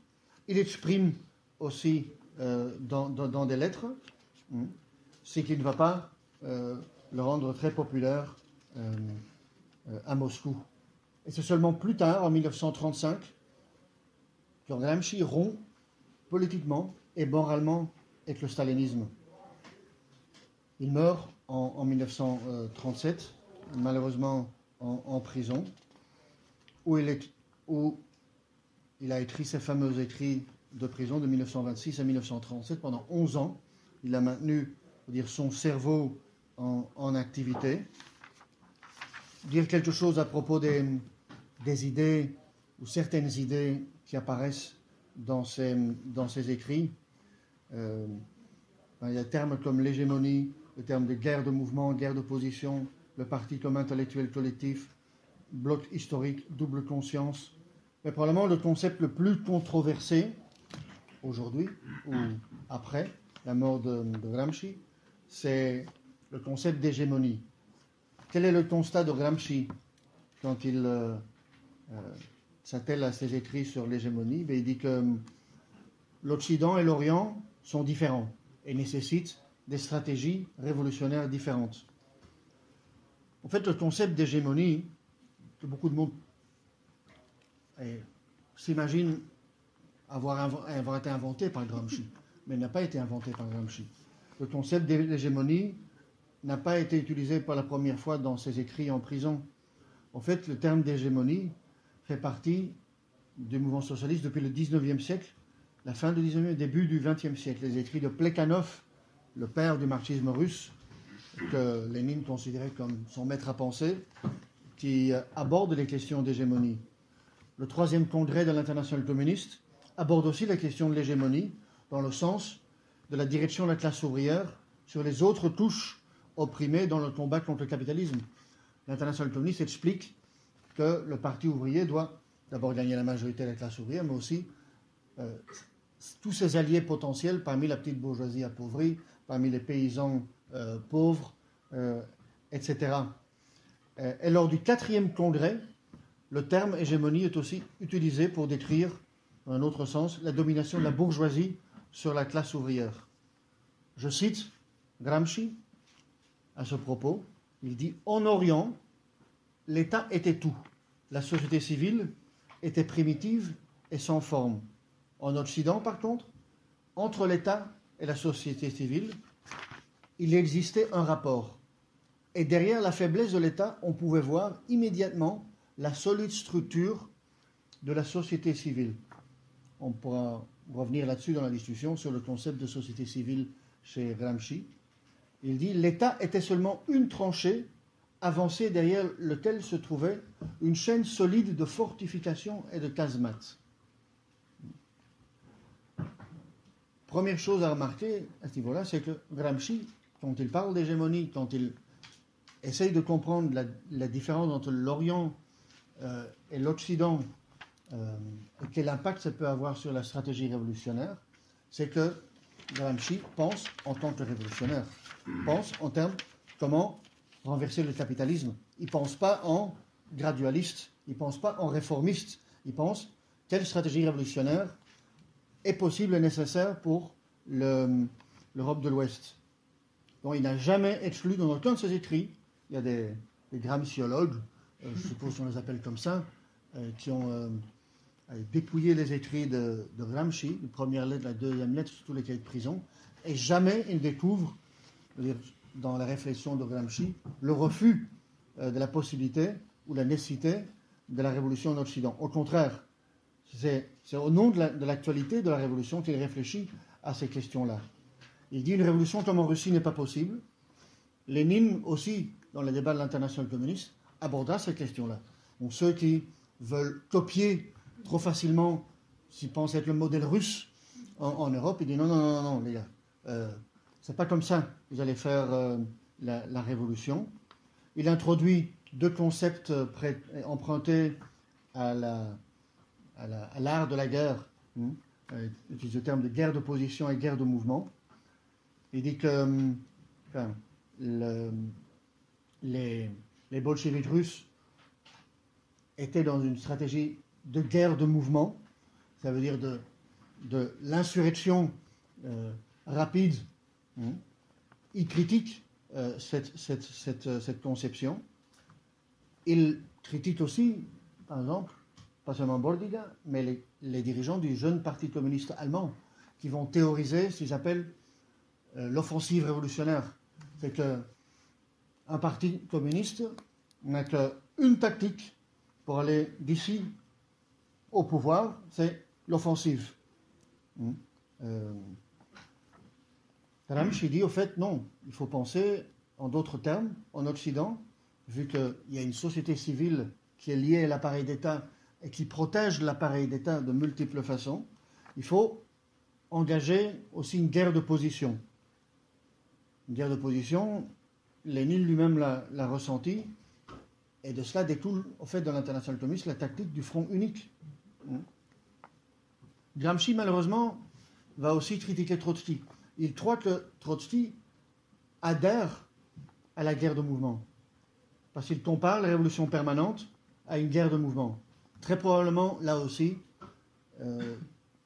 Il exprime aussi euh, dans, des lettres hein, ce qui ne va pas euh, le rendre très populaire à Moscou. Et c'est seulement plus tard, en 1935, que Gramsci rompt politiquement et moralement avec le stalinisme. Il meurt en, 1937, malheureusement en, prison, où il, a écrit ses fameux écrits de prison de 1926 à 1937 pendant 11 ans. Il a maintenu dire, son cerveau en, activité. Dire quelque chose à propos des, idées ou certaines idées qui apparaissent dans ces, dans ces écrits. Euh, ben, il y a des termes comme l'hégémonie, le terme de guerre de mouvement, guerre d'opposition, le parti comme intellectuel collectif, bloc historique, double conscience. Mais probablement le concept le plus controversé aujourd'hui ou après la mort de, Gramsci, c'est le concept d'hégémonie. Quel est le constat de Gramsci quand il euh, euh, s'attelle à ses écrits sur l'hégémonie, il dit que hum, l'Occident et l'Orient sont différents et nécessitent des stratégies révolutionnaires différentes. En fait, le concept d'hégémonie, que beaucoup de monde eh, s'imagine avoir, été inventé par Gramsci, mais n'a pas été inventé par Gramsci. Le concept d'hégémonie n'a pas été utilisé pour la première fois dans ses écrits en prison. En fait, le terme d'hégémonie fait partie du mouvement socialiste depuis le 19e siècle, la fin du 19e, début du 20e siècle. Les écrits de Plekhanov, le père du marxisme russe, que Lénine considérait comme son maître à penser, qui aborde les questions d'hégémonie. Le troisième congrès de l'international communiste aborde aussi la question de l'hégémonie dans le sens de la direction de la classe ouvrière sur les autres touches opprimées dans le combat contre le capitalisme. L'international communiste explique que le Parti ouvrier doit d'abord gagner la majorité de la classe ouvrière, mais aussi euh, tous ses alliés potentiels parmi la petite bourgeoisie appauvrie, parmi les paysans euh, pauvres, euh, etc. et lors du quatrième congrès, le terme hégémonie est aussi utilisé pour décrire, dans un autre sens, la domination de la bourgeoisie sur la classe ouvrière. Je cite Gramsci à ce propos, il dit En Orient, l'État était tout. La société civile était primitive et sans forme. En Occident, par contre, entre l'État et la société civile, il existait un rapport. Et derrière la faiblesse de l'État, on pouvait voir immédiatement la solide structure de la société civile. On pourra revenir là-dessus dans la discussion sur le concept de société civile chez Gramsci. Il dit l'État était seulement une tranchée avancé derrière lequel se trouvait une chaîne solide de fortifications et de casemates. première chose à remarquer à ce niveau-là, c'est que Gramsci, quand il parle d'hégémonie, quand il essaye de comprendre la, différence entre l'Orient euh, et l'Occident, euh, et quel impact ça peut avoir sur la stratégie révolutionnaire, c'est que Gramsci pense en tant que révolutionnaire, pense en termes comment renverser le capitalisme. Il ne pense pas en gradualiste, il ne pense pas en réformiste, il pense quelle stratégie révolutionnaire est possible et nécessaire pour l'Europe de l'Ouest. Donc il n'a jamais exclu dans aucun de ses écrits, il y a des, des gramsciologues, euh, je suppose qu'on les appelle comme ça, euh, qui ont euh, dépouillé les écrits de, Gramsci, la première lettre, la deuxième lettre, sur tous les cahiers de prison, et jamais il découvre, dans la réflexion de Gramsci, le refus de la possibilité ou la nécessité de la révolution en Occident. Au contraire, c'est au nom de l'actualité de la révolution qu'il réfléchit à ces questions-là. Il dit une révolution comme en Russie n'est pas possible. Lénine aussi, dans les débats de l'international communiste, aborda ces questions-là. Donc ceux qui veulent copier trop facilement, s'ils pensent être le modèle russe en, Europe, il dit non, non, non, non, les gars, euh, c'est pas comme ça que vous allez faire euh, la, révolution. Il introduit deux concepts euh, empruntés à l'art de la guerre, hein, euh, utilise le terme de guerre de position et guerre de mouvement. Il dit que le, les, les bolcheviks russes étaient dans une stratégie de guerre de mouvement, ça veut dire de, l'insurrection euh, rapide. Hein. Il critique cette, cette, cette, conception il critique aussi, par exemple, pas seulement Bordiga, mais les, dirigeants du jeune Parti communiste allemand, qui vont théoriser ce qu'ils appellent euh, l'offensive révolutionnaire. C'est que un parti communiste n'a qu'une tactique pour aller d'ici au pouvoir, c'est l'offensive. Euh, dit au fait non, il faut penser en d'autres termes, en Occident, vu qu'il y a une société civile qui est liée à l'appareil d'État et qui protège l'appareil d'État de multiples façons, il faut engager aussi une guerre de position. Guerre de position, Lénine lui-même l'a ressenti, et de cela découle, au fait, dans l'international communiste, la tactique du front unique. Gramsci, malheureusement, va aussi critiquer Trotsky. Il croit que Trotsky adhère à la guerre de mouvement parce qu'il compare la révolution permanente à une guerre de mouvement. Très probablement, là aussi, euh,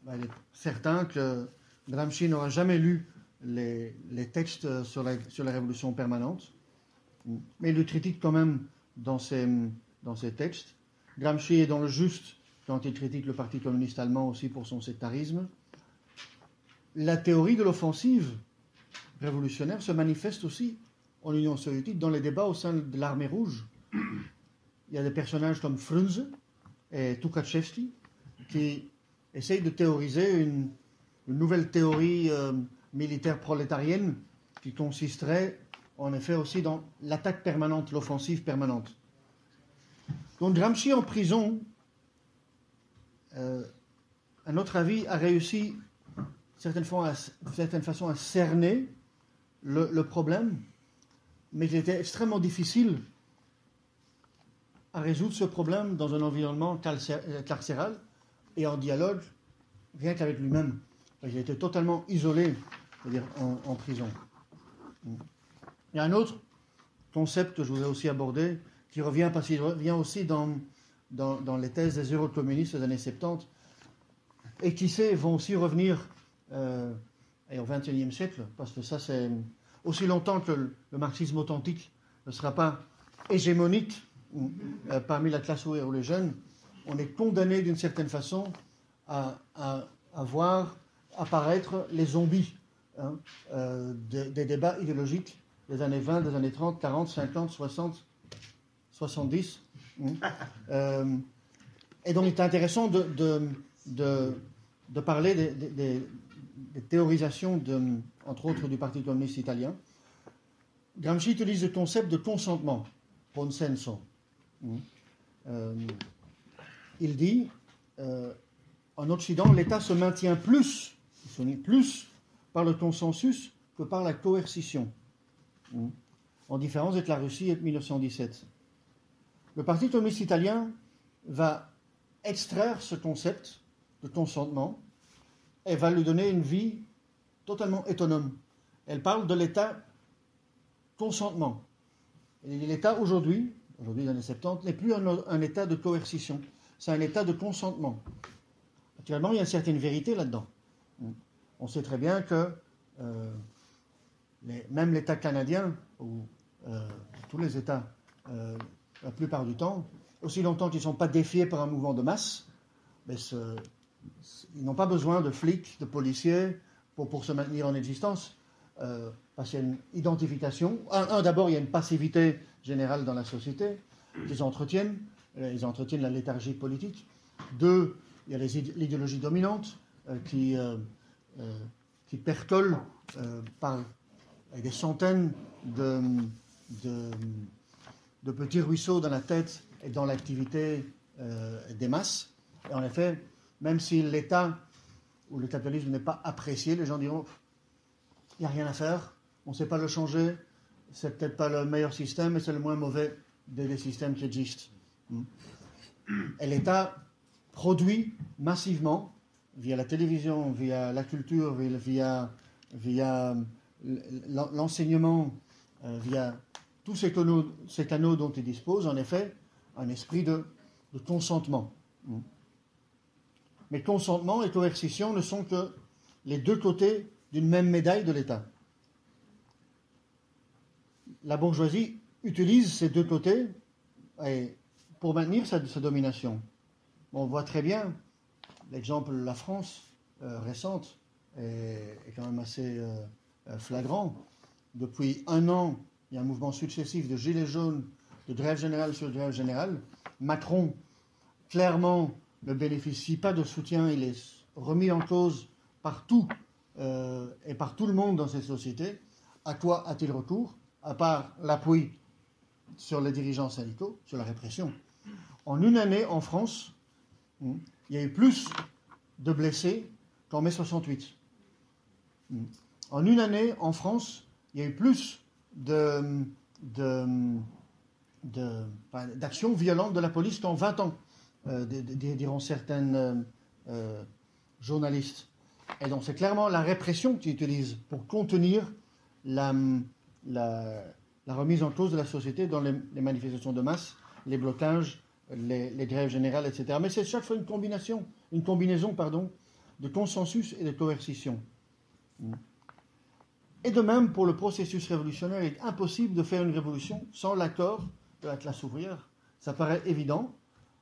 bah, il est certain que Gramsci n'aura jamais lu les, textes sur la, révolution permanente, mais il le critique quand même dans ses, dans ses textes. Gramsci est dans le juste quand il critique le Parti communiste allemand aussi pour son sectarisme. La théorie de l'offensive révolutionnaire se manifeste aussi en Union soviétique, dans les débats au sein de l'armée rouge, il y a des personnages comme Frunze et Tukhachevsky qui essayent de théoriser une, nouvelle théorie euh, militaire prolétarienne qui consisterait en effet aussi dans l'attaque permanente, l'offensive permanente. Donc Gramsci en prison, euh, à notre avis, a réussi certaine certaine façon à cerner le problème mais il était extrêmement difficile à résoudre ce problème dans un environnement carcéral et en dialogue, rien qu'avec lui-même. Il était totalement isolé, dire en, prison. Il y a un autre concept que je voudrais aussi aborder, qui revient parce qu'il revient aussi dans, dans, les thèses des eurocommunistes des années 70, et qui sait, vont aussi revenir euh, au XXIe siècle, parce que ça c'est aussi longtemps que le, marxisme authentique ne sera pas hégémonique euh, parmi la classe ouvrière ou les jeunes, on est condamné d'une certaine façon à, voir apparaître les zombies hein, euh, des, débats idéologiques des années 20, des années 30, 40, 50, 60, 70. et donc il est intéressant de, de, parler des, des théorisations, de, entre autres, du Parti communiste italien. Gramsci utilise le concept de consentement, consenso. Hmm. Euh, il dit, euh, en Occident, l'État se maintient plus, plus par le consensus que par la coercition, hmm. en différence avec la Russie et 1917. Le Parti communiste italien va extraire ce concept de consentement et va lui donner une vie totalement autonome. Elle parle de l'État consentement. L'État aujourd'hui, aujourd'hui dans les 70, n'est plus un, état de coercition, c'est un état de consentement. Actuellement, il y a une certaine vérité là-dedans. On sait très bien que euh, même l'État canadien, ou euh, tous les États, euh, la plupart du temps, aussi longtemps qu'ils ne sont pas défiés par un mouvement de masse, ils n'ont pas besoin de flics, de policiers pour, se maintenir en existence. Parce qu'il y a une identification. Un, d'abord, il y a une passivité générale dans la société qu'ils entretiennent. Ils entretiennent la léthargie politique. Deux, il y a l'idéologie dominante qui, qui percole par des centaines de, de, petits ruisseaux dans la tête et dans l'activité des masses. Et en effet, même si l'État ou le capitalisme n'est pas apprécié, les gens diront il n'y a rien à faire, on ne sait pas le changer, c'est peut-être pas le meilleur système, mais c'est le moins mauvais des, systèmes qui existent. Et l'État produit massivement, via la télévision, via la culture, via, via l'enseignement, euh, via canaux, ces canaux, dont il dispose, en effet, un esprit de, consentement. Hmm. Mais consentement et coercition ne sont que les deux côtés d'une même médaille de l'État. La bourgeoisie utilise ces deux côtés pour maintenir sa, domination. On voit très bien l'exemple de la France euh, récente est, quand même assez euh, euh, flagrant. Depuis un an, il y a un mouvement successif de gilets jaunes, de grève générale sur grève générale. Macron, clairement, ne bénéficie pas de soutien. Il est remis en cause partout et par tout le monde dans cette société, à quoi a-t-il recours À part l'appui sur les dirigeants syndicaux, sur la répression? En une année, en France, hmm, il y a eu plus de blessés qu'en mai 68. Hmm. En une année, en France, il y a eu plus d'actions violentes de la police qu'en 20 ans, euh, diront certaines euh, journalistes. Et donc c'est clairement la répression qu'ils utilisent pour contenir la, remise en cause de la société dans les, manifestations de masse, les blocages, les, grèves générales, etc. Mais c'est chaque fois une combinaison, une combinaison pardon, de consensus et de coercition. Et de même, pour le processus révolutionnaire, il est impossible de faire une révolution sans l'accord de la classe ouvrière. Ça paraît évident,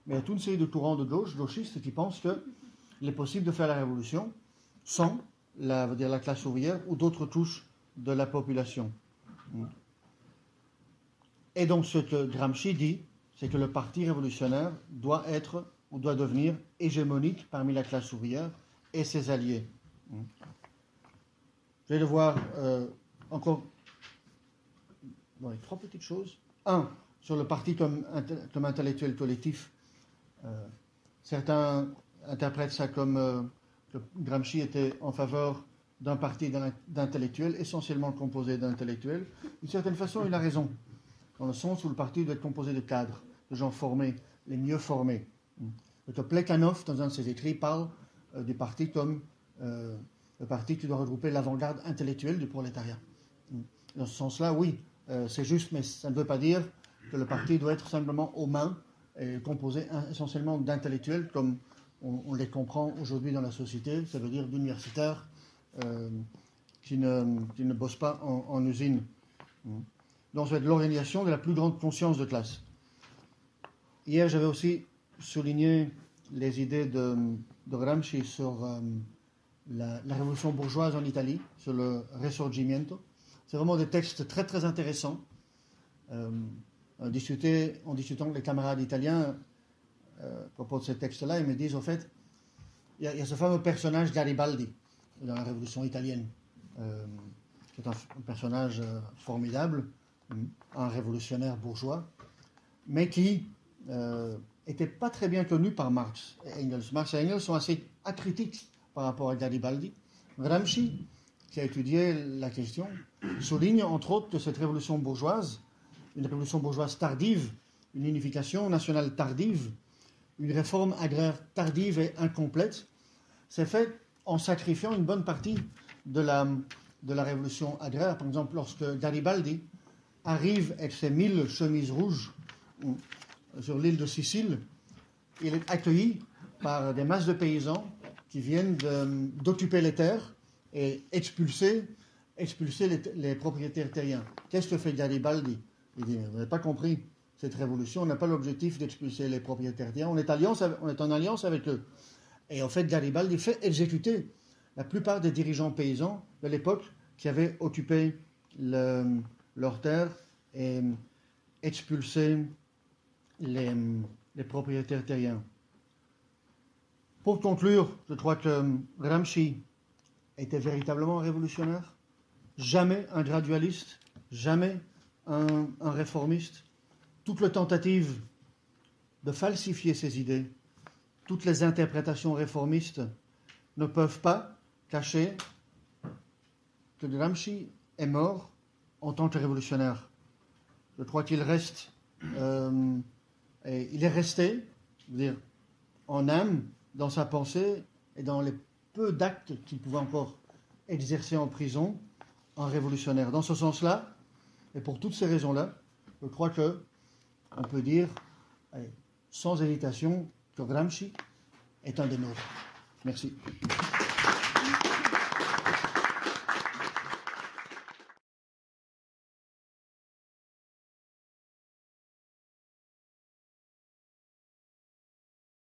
mais il y a toute une série de courants de gauche, gauchistes, qui pensent qu'il est possible de faire la révolution sans la, dire, la classe ouvrière ou d'autres touches de la population. Et donc ce que Gramsci dit, c'est que le parti révolutionnaire doit être ou doit devenir hégémonique parmi la classe ouvrière et ses alliés. Je vais devoir euh, encore trois petites choses. Un, sur le parti comme, intellectuel collectif. Euh, certains interprètent ça comme euh, Gramsci était en faveur d'un parti d'intellectuels, essentiellement composé d'intellectuels. D'une certaine façon, il a raison, dans le sens où le parti doit être composé de cadres, de gens formés, les mieux formés. Le Plekhanov, dans un de ses écrits, parle euh, du parti comme euh, le parti qui doit regrouper l'avant-garde intellectuelle du prolétariat. Dans ce sens-là, oui, euh, c'est juste, mais ça ne veut pas dire que le parti doit être simplement aux mains et composé essentiellement d'intellectuels comme on, les comprend aujourd'hui dans la société, ça veut dire d'universitaires qui, ne, qui, ne, bossent pas en, usine. Être l'organisation de la plus grande conscience de classe. Hier, j'avais aussi souligné les idées de, de Gramsci sur euh, la, révolution bourgeoise en Italie, sur le Risorgimento. C'est vraiment des textes très très intéressants. Euh, en, en discutant avec les camarades italiens, euh, à propos de ce texte-là, ils me disent, au fait, il y, a ce fameux personnage Garibaldi dans la Révolution italienne, qui est un, personnage formidable, un révolutionnaire bourgeois, mais qui n'était pas très bien connu par Marx et Engels. Marx et Engels sont assez acritiques par rapport à Garibaldi. Gramsci, qui a étudié la question, souligne entre autres que cette révolution bourgeoise, une révolution bourgeoise tardive, une unification nationale tardive, une réforme agraire tardive et incomplète, s'est faite en sacrifiant une bonne partie de la, de la révolution agraire. Par exemple, lorsque Garibaldi arrive avec ses mille chemises rouges sur l'île de Sicile, il est accueilli par des masses de paysans qui viennent d'occuper les terres et expulser, expulser les, propriétaires terriens. Qu'est-ce que fait Garibaldi? Il dit, vous n'avez pas compris, cette révolution n'a pas l'objectif d'expulser les propriétaires terriens, on est, alliance, on est en alliance avec eux. Et en fait, Garibaldi fait exécuter la plupart des dirigeants paysans de l'époque qui avaient occupé leurs terres et expulsé les, les propriétaires terriens. Pour conclure, je crois que Gramsci était véritablement un révolutionnaire, jamais un gradualiste, jamais un, réformiste. Toute la tentative de falsifier ses idées, toutes les interprétations réformistes ne peuvent pas cacher que Gramsci est mort en tant que révolutionnaire. Je crois qu'il reste, euh, et il est resté, dire, en âme, dans sa pensée et dans les peu d'actes qu'il pouvait encore exercer en prison, en révolutionnaire. Dans ce sens-là, et pour toutes ces raisons-là, je crois que on peut dire, sans hésitation, que Gramsci est un des nôtres. Merci.